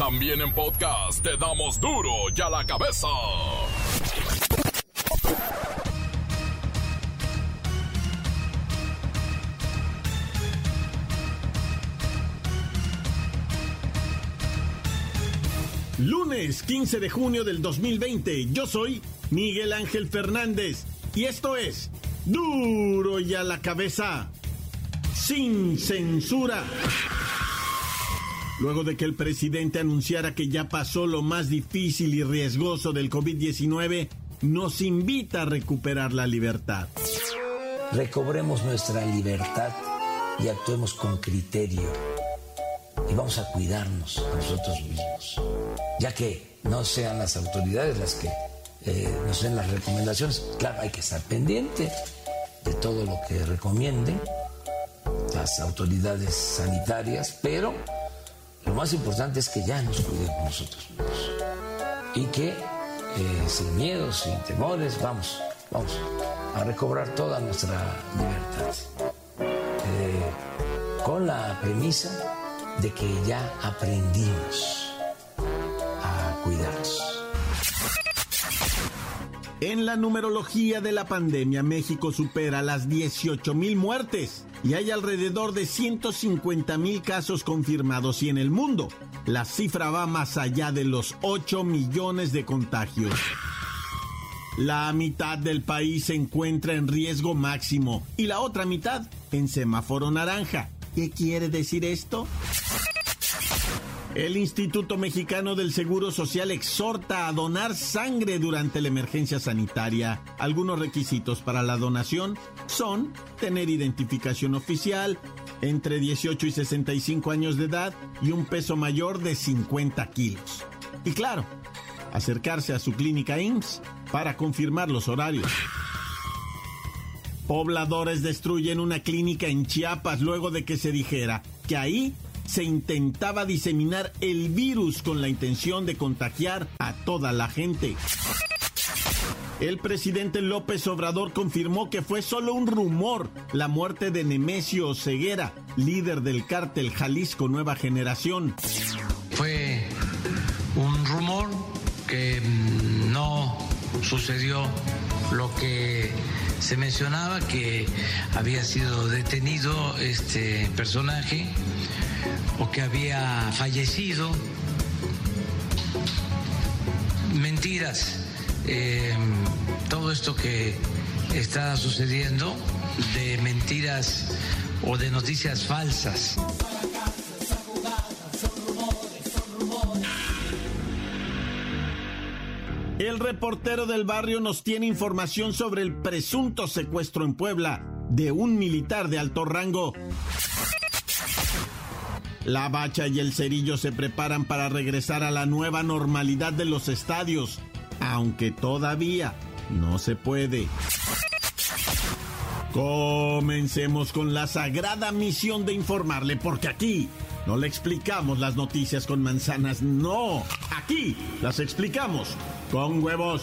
También en podcast te damos duro y a la cabeza. Lunes 15 de junio del 2020, yo soy Miguel Ángel Fernández y esto es duro y a la cabeza, sin censura. Luego de que el presidente anunciara que ya pasó lo más difícil y riesgoso del COVID-19, nos invita a recuperar la libertad. Recobremos nuestra libertad y actuemos con criterio. Y vamos a cuidarnos a nosotros mismos ya que no sean las autoridades las que eh, nos den las recomendaciones. Claro, hay que estar pendiente de todo lo que recomienden las autoridades sanitarias, pero lo más importante es que ya nos cuidemos nosotros mismos y que eh, sin miedos, sin temores, vamos, vamos a recobrar toda nuestra libertad. Eh, con la premisa de que ya aprendimos En la numerología de la pandemia, México supera las 18 mil muertes y hay alrededor de 150 mil casos confirmados y en el mundo la cifra va más allá de los 8 millones de contagios. La mitad del país se encuentra en riesgo máximo y la otra mitad en semáforo naranja. ¿Qué quiere decir esto? El Instituto Mexicano del Seguro Social exhorta a donar sangre durante la emergencia sanitaria. Algunos requisitos para la donación son tener identificación oficial, entre 18 y 65 años de edad y un peso mayor de 50 kilos. Y claro, acercarse a su clínica IMSS para confirmar los horarios. Pobladores destruyen una clínica en Chiapas luego de que se dijera que ahí se intentaba diseminar el virus con la intención de contagiar a toda la gente. El presidente López Obrador confirmó que fue solo un rumor la muerte de Nemesio Ceguera, líder del cártel Jalisco Nueva Generación. Fue un rumor que no sucedió lo que se mencionaba que había sido detenido este personaje o que había fallecido. Mentiras. Eh, todo esto que está sucediendo de mentiras o de noticias falsas. El reportero del barrio nos tiene información sobre el presunto secuestro en Puebla de un militar de alto rango. La Bacha y el Cerillo se preparan para regresar a la nueva normalidad de los estadios, aunque todavía no se puede. Comencemos con la sagrada misión de informarle, porque aquí no le explicamos las noticias con manzanas, no, aquí las explicamos con huevos.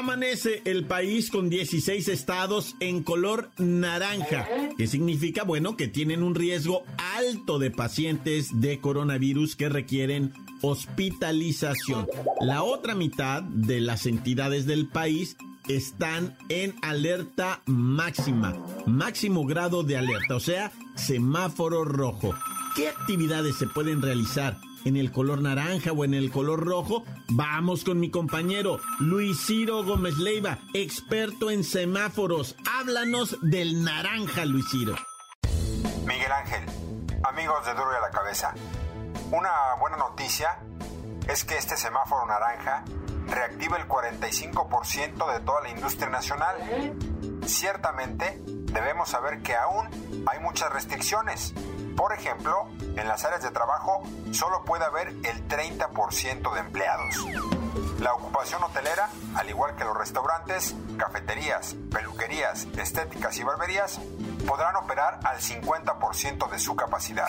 Amanece el país con 16 estados en color naranja, que significa, bueno, que tienen un riesgo alto de pacientes de coronavirus que requieren hospitalización. La otra mitad de las entidades del país están en alerta máxima, máximo grado de alerta, o sea, semáforo rojo. ¿Qué actividades se pueden realizar en el color naranja o en el color rojo? Vamos con mi compañero Luis Ciro Gómez Leiva, experto en semáforos. Háblanos del naranja, Luis Ciro. Miguel Ángel, amigos de Duro y a la Cabeza. Una buena noticia es que este semáforo naranja reactiva el 45% de toda la industria nacional. Ciertamente, debemos saber que aún hay muchas restricciones Por ejemplo, en las áreas de trabajo solo puede haber el 30% de empleados. La ocupación hotelera, al igual que los restaurantes, cafeterías, peluquerías, estéticas y barberías, podrán operar al 50% de su capacidad.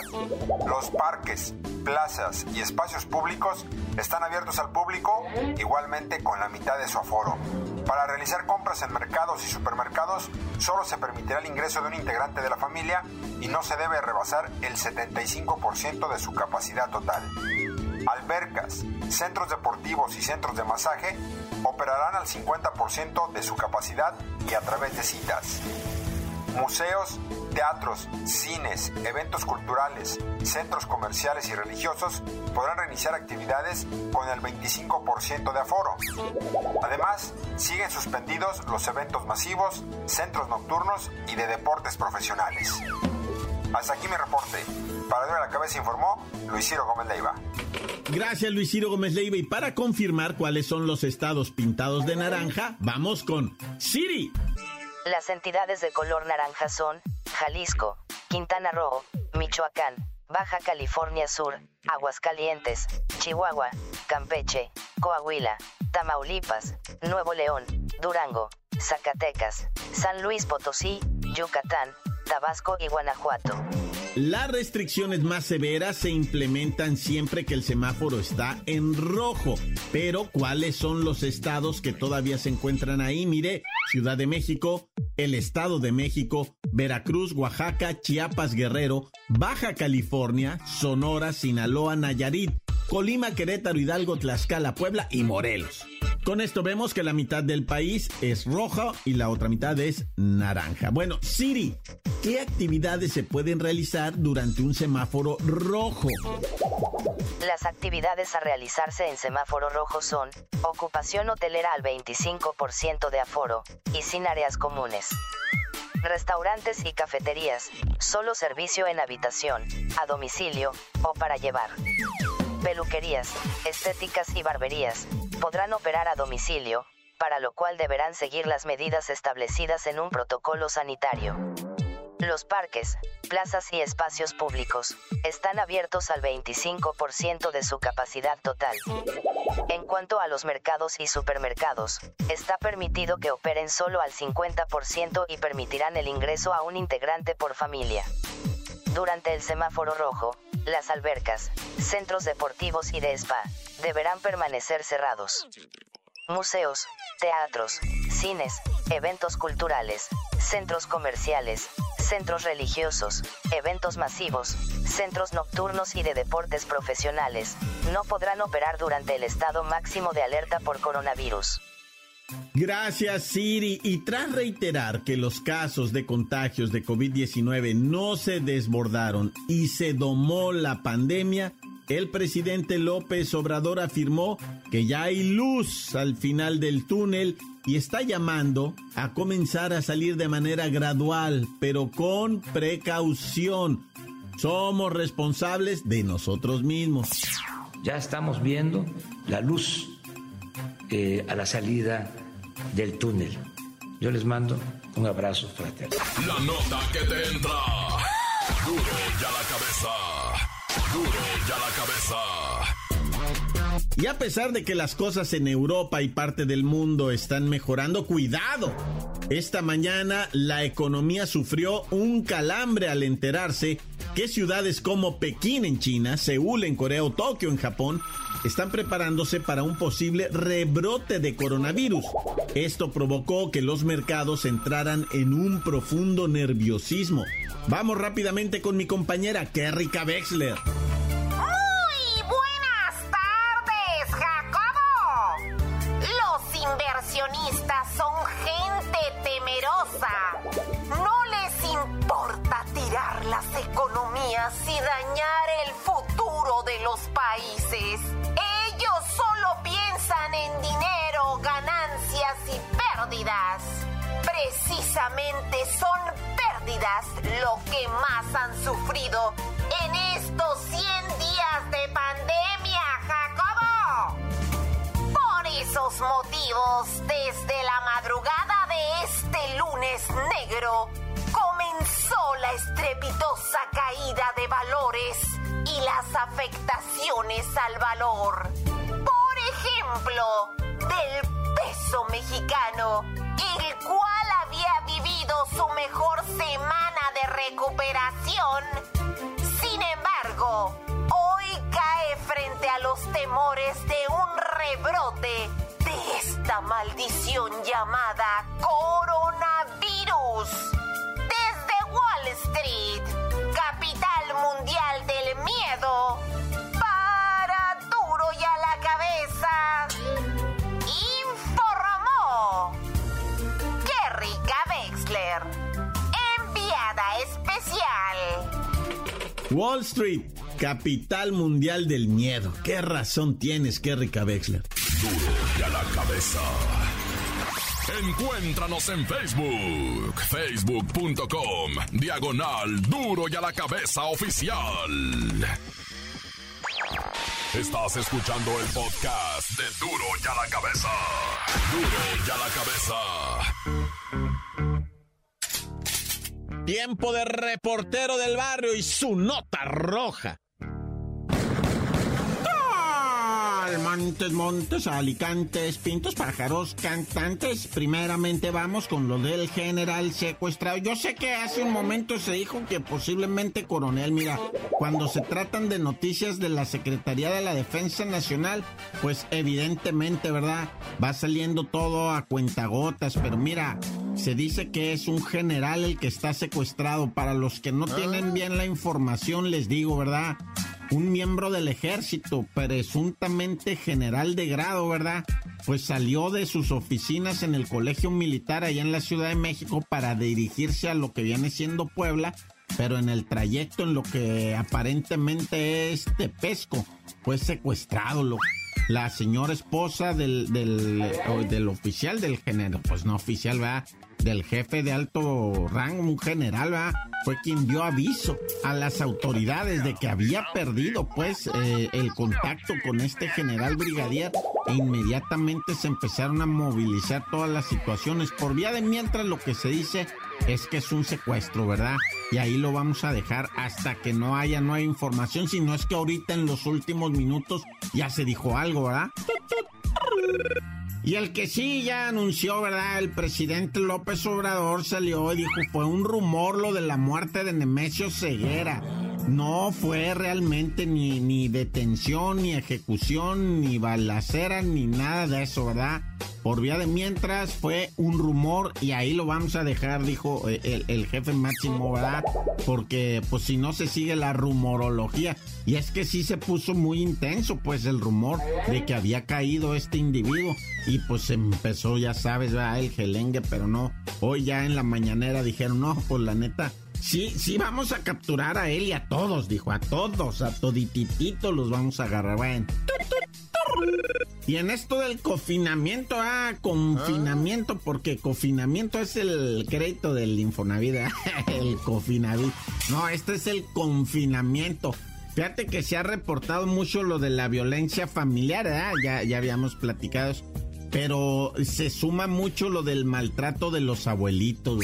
Los parques, plazas y espacios públicos están abiertos al público igualmente con la mitad de su aforo. Para realizar compras en mercados y supermercados solo se permitirá el ingreso de un integrante de la familia y no se debe rebasar el 75% de su capacidad total. Albercas, centros deportivos y centros de masaje operarán al 50% de su capacidad y a través de citas. Museos, teatros, cines, eventos culturales, centros comerciales y religiosos podrán reiniciar actividades con el 25% de aforo. Además, siguen suspendidos los eventos masivos, centros nocturnos y de deportes profesionales. Hasta aquí mi reporte. Para de la cabeza informó Luis Ciro Gómez Leiva. Gracias Luis Ciro Gómez Leiva y para confirmar cuáles son los estados pintados de naranja, vamos con Siri. Las entidades de color naranja son Jalisco, Quintana Roo, Michoacán, Baja California Sur, Aguascalientes, Chihuahua, Campeche, Coahuila, Tamaulipas, Nuevo León, Durango, Zacatecas, San Luis Potosí, Yucatán, Tabasco y Guanajuato. Las restricciones más severas se implementan siempre que el semáforo está en rojo. Pero, ¿cuáles son los estados que todavía se encuentran ahí? Mire, Ciudad de México, el Estado de México, Veracruz, Oaxaca, Chiapas, Guerrero, Baja California, Sonora, Sinaloa, Nayarit, Colima, Querétaro, Hidalgo, Tlaxcala, Puebla y Morelos. Con esto vemos que la mitad del país es roja y la otra mitad es naranja. Bueno, Siri, ¿qué actividades se pueden realizar durante un semáforo rojo? Las actividades a realizarse en semáforo rojo son ocupación hotelera al 25% de aforo y sin áreas comunes. Restaurantes y cafeterías, solo servicio en habitación, a domicilio o para llevar. Peluquerías, estéticas y barberías, podrán operar a domicilio, para lo cual deberán seguir las medidas establecidas en un protocolo sanitario. Los parques, plazas y espacios públicos están abiertos al 25% de su capacidad total. En cuanto a los mercados y supermercados, está permitido que operen solo al 50% y permitirán el ingreso a un integrante por familia. Durante el semáforo rojo, las albercas, centros deportivos y de spa deberán permanecer cerrados. Museos, teatros, cines, eventos culturales, centros comerciales, centros religiosos, eventos masivos, centros nocturnos y de deportes profesionales, no podrán operar durante el estado máximo de alerta por coronavirus. Gracias Siri. Y tras reiterar que los casos de contagios de COVID-19 no se desbordaron y se domó la pandemia, el presidente López Obrador afirmó que ya hay luz al final del túnel y está llamando a comenzar a salir de manera gradual, pero con precaución. Somos responsables de nosotros mismos. Ya estamos viendo la luz eh, a la salida del túnel. Yo les mando un abrazo fraterno. La nota que te entra. Duro ya la cabeza. Duro ya la cabeza. Y a pesar de que las cosas en Europa y parte del mundo están mejorando, cuidado. Esta mañana la economía sufrió un calambre al enterarse que ciudades como Pekín en China, Seúl en Corea o Tokio en Japón están preparándose para un posible rebrote de coronavirus. Esto provocó que los mercados entraran en un profundo nerviosismo. Vamos rápidamente con mi compañera Kerrika Wexler. Precisamente son pérdidas lo que más han sufrido en estos 100 días de pandemia, Jacobo. Por esos motivos, desde la madrugada de este lunes negro, comenzó la estrepitosa caída de valor afectaciones al valor. Por ejemplo, del peso mexicano, el cual su mejor semana de recuperación. Sin embargo, hoy cae frente a los temores de un rebrote de esta maldición llamada coronavirus. Desde Wall Street, capital mundial del miedo, Enviada especial. Wall Street, capital mundial del miedo. ¿Qué razón tienes, Kerry Wexler? Duro y a la cabeza. Encuéntranos en Facebook, facebook.com, diagonal duro y a la cabeza oficial. Estás escuchando el podcast de Duro y a la cabeza. Duro y a la cabeza. Tiempo de reportero del barrio y su nota roja. Montes, montes, alicantes, pintos, pájaros, cantantes. Primeramente vamos con lo del general secuestrado. Yo sé que hace un momento se dijo que posiblemente coronel, mira, cuando se tratan de noticias de la Secretaría de la Defensa Nacional, pues evidentemente, ¿verdad? Va saliendo todo a cuentagotas, pero mira, se dice que es un general el que está secuestrado. Para los que no tienen bien la información, les digo, ¿verdad? un miembro del ejército, presuntamente general de grado, ¿verdad? Pues salió de sus oficinas en el colegio militar allá en la Ciudad de México para dirigirse a lo que viene siendo Puebla, pero en el trayecto en lo que aparentemente es Tepesco, fue secuestrado, la señora esposa del, del, del oficial del general, pues no oficial, ¿verdad? Del jefe de alto rango, un general, ¿verdad? Fue quien dio aviso a las autoridades de que había perdido, pues, eh, el contacto con este general brigadier e inmediatamente se empezaron a movilizar todas las situaciones. Por vía de mientras lo que se dice es que es un secuestro, ¿verdad? Y ahí lo vamos a dejar hasta que no haya nueva información, si no es que ahorita en los últimos minutos ya se dijo algo, ¿verdad? Y el que sí ya anunció, ¿verdad? El presidente López Obrador salió y dijo, fue un rumor lo de la muerte de Nemesio Ceguera. No fue realmente ni, ni detención, ni ejecución, ni balacera, ni nada de eso, ¿verdad? Por vía de mientras fue un rumor y ahí lo vamos a dejar, dijo eh, el, el, jefe máximo, ¿verdad? Porque pues si no se sigue la rumorología. Y es que sí se puso muy intenso pues el rumor de que había caído este individuo. Y pues empezó, ya sabes, ¿verdad? El gelengue, pero no. Hoy ya en la mañanera dijeron, no, pues la neta, Sí, sí, vamos a capturar a él y a todos, dijo, a todos, a todititito los vamos a agarrar. Bueno. Y en esto del confinamiento, ah, confinamiento, porque confinamiento es el crédito del Infonavit, el confinavit. No, este es el confinamiento. Fíjate que se ha reportado mucho lo de la violencia familiar, ¿eh? ya, ya habíamos platicado pero se suma mucho lo del maltrato de los abuelitos,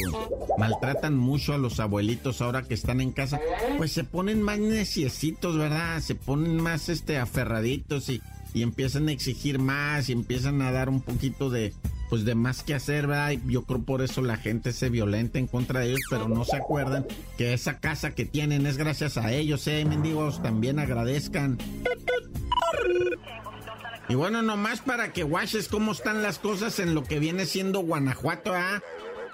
Maltratan mucho a los abuelitos ahora que están en casa. Pues se ponen más neciecitos, ¿verdad? Se ponen más este aferraditos y, y empiezan a exigir más y empiezan a dar un poquito de pues de más que hacer, ¿verdad? Yo creo por eso la gente se violenta en contra de ellos, pero no se acuerdan que esa casa que tienen es gracias a ellos, ¿eh? Mendigos, también agradezcan. Y bueno, nomás para que guaches cómo están las cosas en lo que viene siendo Guanajuato, ¿ah?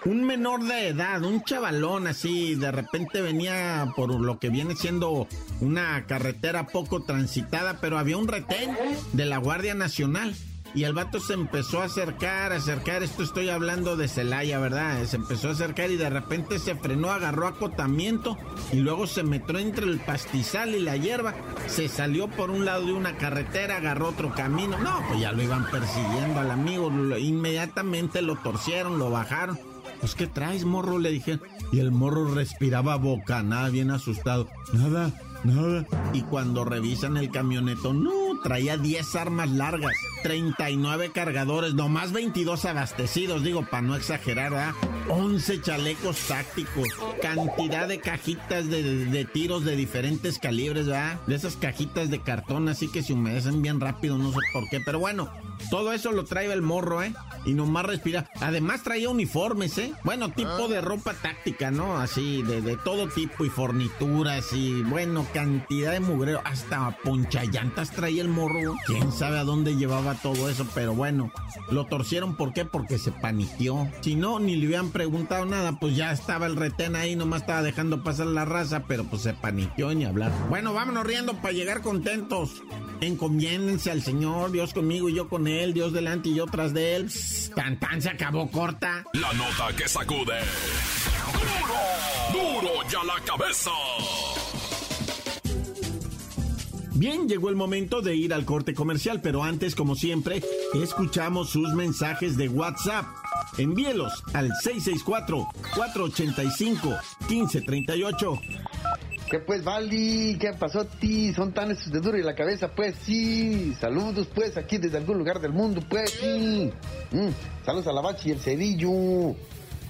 Un menor de edad, un chavalón así, de repente venía por lo que viene siendo una carretera poco transitada, pero había un retén de la Guardia Nacional. Y el vato se empezó a acercar, acercar, esto estoy hablando de Celaya, ¿verdad? Se empezó a acercar y de repente se frenó, agarró acotamiento y luego se metió entre el pastizal y la hierba. Se salió por un lado de una carretera, agarró otro camino. No, pues ya lo iban persiguiendo al amigo. Inmediatamente lo torcieron, lo bajaron. Pues, ¿qué traes, morro? Le dije. Y el morro respiraba boca, nada, bien asustado. Nada, nada. Y cuando revisan el camioneto, no, traía 10 armas largas, 39 cargadores, nomás 22 abastecidos, digo, para no exagerar, ¿verdad? 11 chalecos tácticos, cantidad de cajitas de, tiros de diferentes calibres, ¿verdad? De esas cajitas de cartón, así que se humedecen bien rápido, no sé por qué, pero bueno, todo eso lo trae el morro, ¿eh? Y nomás respira. Además traía uniformes, ¿eh? Bueno, tipo de ropa táctica, ¿no? Así, de, de todo tipo y fornituras y, bueno, cantidad de mugreo. Hasta ponchallantas traía el morro. Quién sabe a dónde llevaba todo eso, pero bueno, lo torcieron. ¿Por qué? Porque se paniqueó. Si no, ni le hubieran preguntado nada, pues ya estaba el retén ahí, nomás estaba dejando pasar la raza, pero pues se paniqueó ni hablar. Bueno, vámonos riendo para llegar contentos. Encomiéndense al Señor, Dios conmigo y yo con Él, Dios delante y yo tras de Él. Tan tan se acabó corta. La nota que sacude. ¡Duro! ¡Duro ya la cabeza! Bien, llegó el momento de ir al corte comercial, pero antes, como siempre, escuchamos sus mensajes de WhatsApp. Envíelos al 664-485-1538. ¿Qué pues, Valdi? ¿Qué pasó, ti? Son tan de duro y la cabeza, pues sí. Saludos, pues, aquí desde algún lugar del mundo, pues sí. Mm, saludos a la Bachi y el Cedillo.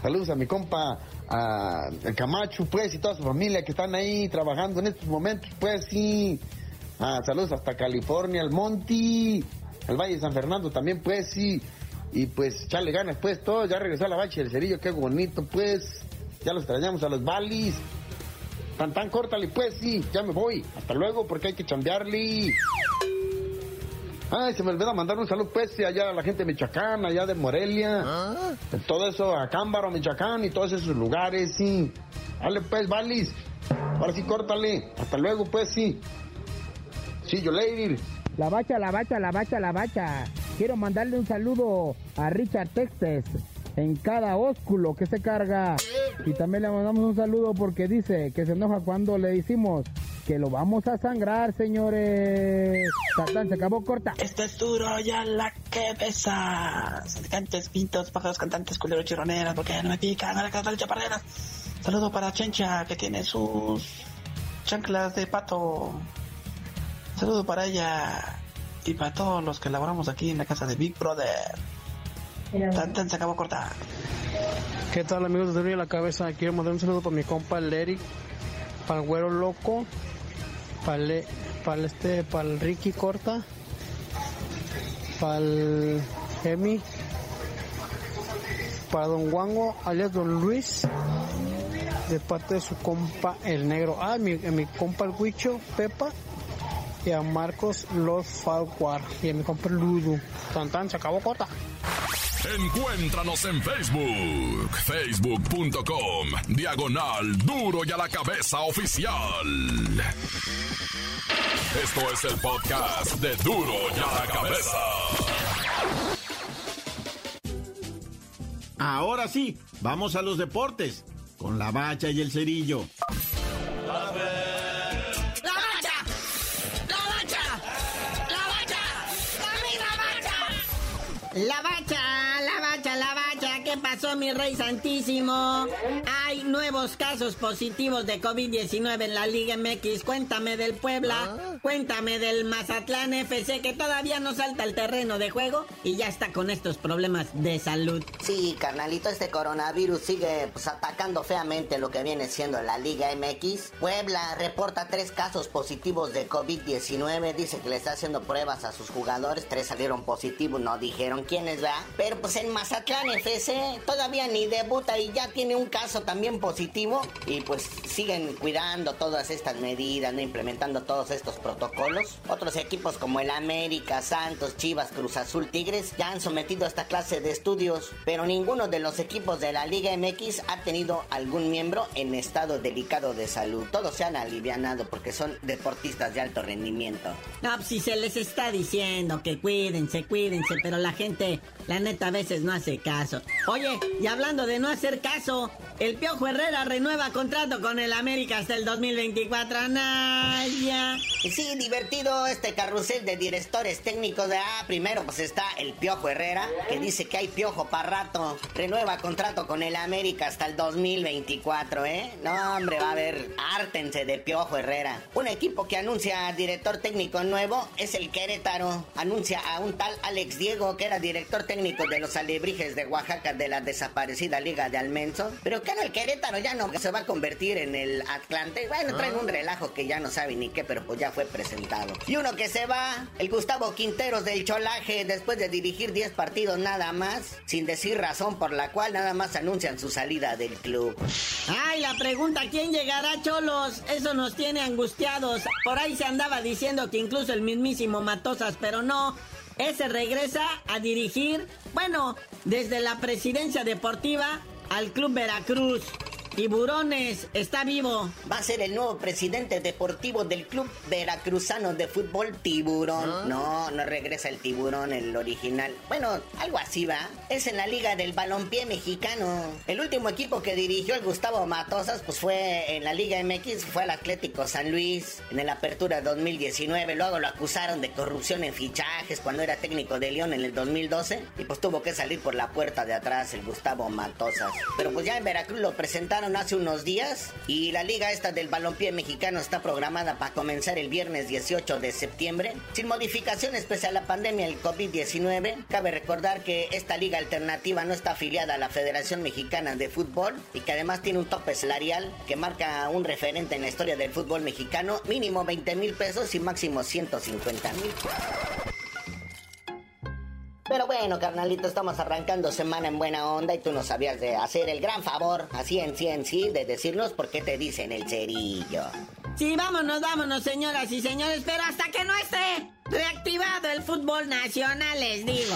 Saludos a mi compa, a, Camacho, pues, y toda su familia que están ahí trabajando en estos momentos, pues sí. Ah, saludos hasta California, al Monty, al Valle de San Fernando también, pues sí. Y pues, echarle ganas, pues, todo. Ya regresó a la Bachi y el Cerillo, qué bonito, pues. Ya los extrañamos a los Valis. Tan tan córtale pues, sí, ya me voy. Hasta luego porque hay que chambearle. Ay, se me olvidó mandar un saludo pues allá a la gente de Michoacán, allá de Morelia. ¿Ah? Todo eso, a Cámbaro, Michoacán y todos esos lugares, sí. Dale pues, Valis. Ahora sí, córtale. Hasta luego pues, sí. Sí, yo lady. La bacha, la bacha, la bacha, la bacha. Quiero mandarle un saludo a Richard Texas en cada ósculo que se carga. Y también le mandamos un saludo porque dice que se enoja cuando le decimos que lo vamos a sangrar, señores. Satán, se acabó corta. Esto es duro ya la cabeza. Cantantes, pintos, pájaros cantantes, culeros chironeras, porque no me pican, no le caen chaparreras. Saludo para Chencha, que tiene sus chanclas de pato. Saludo para ella y para todos los que laboramos aquí en la casa de Big Brother. Tan, se acabó corta. ¿Qué tal amigos de Duro la Cabeza? Quiero mandar un saludo para mi compa el Eric, para el Güero Loco, para el, para este, para el Ricky Corta, para el Emi, para Don Wango, alias Don Luis, de parte de su compa el Negro. Ah, mi, mi compa el Huicho, Pepa, y a Marcos Los Falquar, y a mi compa el Ludo. Tan, tan, se acabó corta. Encuéntranos en Facebook, facebook.com, diagonal duro y a la cabeza oficial. Esto es el podcast de duro y a la cabeza. Ahora sí, vamos a los deportes, con la bacha y el cerillo. La bacha, pasó mi rey santísimo? Hay nuevos casos positivos de COVID-19 en la Liga MX. Cuéntame del Puebla, ah. cuéntame del Mazatlán FC que todavía no salta al terreno de juego y ya está con estos problemas de salud. Sí, carnalito, este coronavirus sigue pues, atacando feamente lo que viene siendo la Liga MX. Puebla reporta tres casos positivos de COVID-19, dice que le está haciendo pruebas a sus jugadores, tres salieron positivos, no dijeron quiénes, va Pero pues en Mazatlán FC todavía ni debuta y ya tiene un caso también positivo y pues siguen cuidando todas estas medidas, no implementando todos estos protocolos. Otros equipos como el América, Santos, Chivas, Cruz Azul, Tigres ya han sometido a esta clase de estudios, pero ninguno de los equipos de la Liga MX ha tenido algún miembro en estado delicado de salud. Todos se han alivianado porque son deportistas de alto rendimiento. No, pues si se les está diciendo que cuídense, cuídense, pero la gente la neta, a veces no hace caso. Oye, y hablando de no hacer caso, el Piojo Herrera renueva contrato con el América hasta el 2024. Naya. Sí, divertido este carrusel de directores técnicos de A. Primero, pues está el Piojo Herrera, que dice que hay piojo para rato. Renueva contrato con el América hasta el 2024, ¿eh? No, hombre, va a haber. Ártense de Piojo Herrera. Un equipo que anuncia director técnico nuevo es el Querétaro. Anuncia a un tal Alex Diego, que era director técnico de los Alebrijes de Oaxaca de la desaparecida Liga de Almenso. Pero que no, el Querétaro ya no se va a convertir en el Atlante. Bueno, traen un relajo que ya no sabe ni qué, pero pues ya fue presentado. Y uno que se va, el Gustavo Quinteros del Cholaje, después de dirigir 10 partidos nada más, sin decir razón por la cual nada más anuncian su salida del club. Ay, la pregunta, ¿quién llegará, Cholos? Eso nos tiene angustiados. Por ahí se andaba diciendo que incluso el mismísimo Matosas, pero no. Ese regresa a dirigir, bueno, desde la presidencia deportiva al Club Veracruz. Tiburones, está vivo. Va a ser el nuevo presidente deportivo del club veracruzano de fútbol Tiburón. No, no regresa el tiburón, el original. Bueno, algo así va. Es en la liga del balompié mexicano. El último equipo que dirigió el Gustavo Matosas, pues fue en la Liga MX, fue el Atlético San Luis, en la apertura 2019. Luego lo acusaron de corrupción en fichajes cuando era técnico de León en el 2012. Y pues tuvo que salir por la puerta de atrás el Gustavo Matosas. Pero pues ya en Veracruz lo presentaron hace unos días y la liga esta del balompié mexicano está programada para comenzar el viernes 18 de septiembre sin modificaciones pese a la pandemia del COVID-19. Cabe recordar que esta liga alternativa no está afiliada a la Federación Mexicana de Fútbol y que además tiene un tope salarial que marca un referente en la historia del fútbol mexicano, mínimo 20 mil pesos y máximo 150 mil. Pero bueno, carnalito, estamos arrancando semana en buena onda y tú nos sabías de hacer el gran favor, así en sí en sí, de decirnos por qué te dicen el cerillo. Sí, vámonos, vámonos, señoras y señores, pero hasta que no esté reactivado el fútbol nacional, les digo.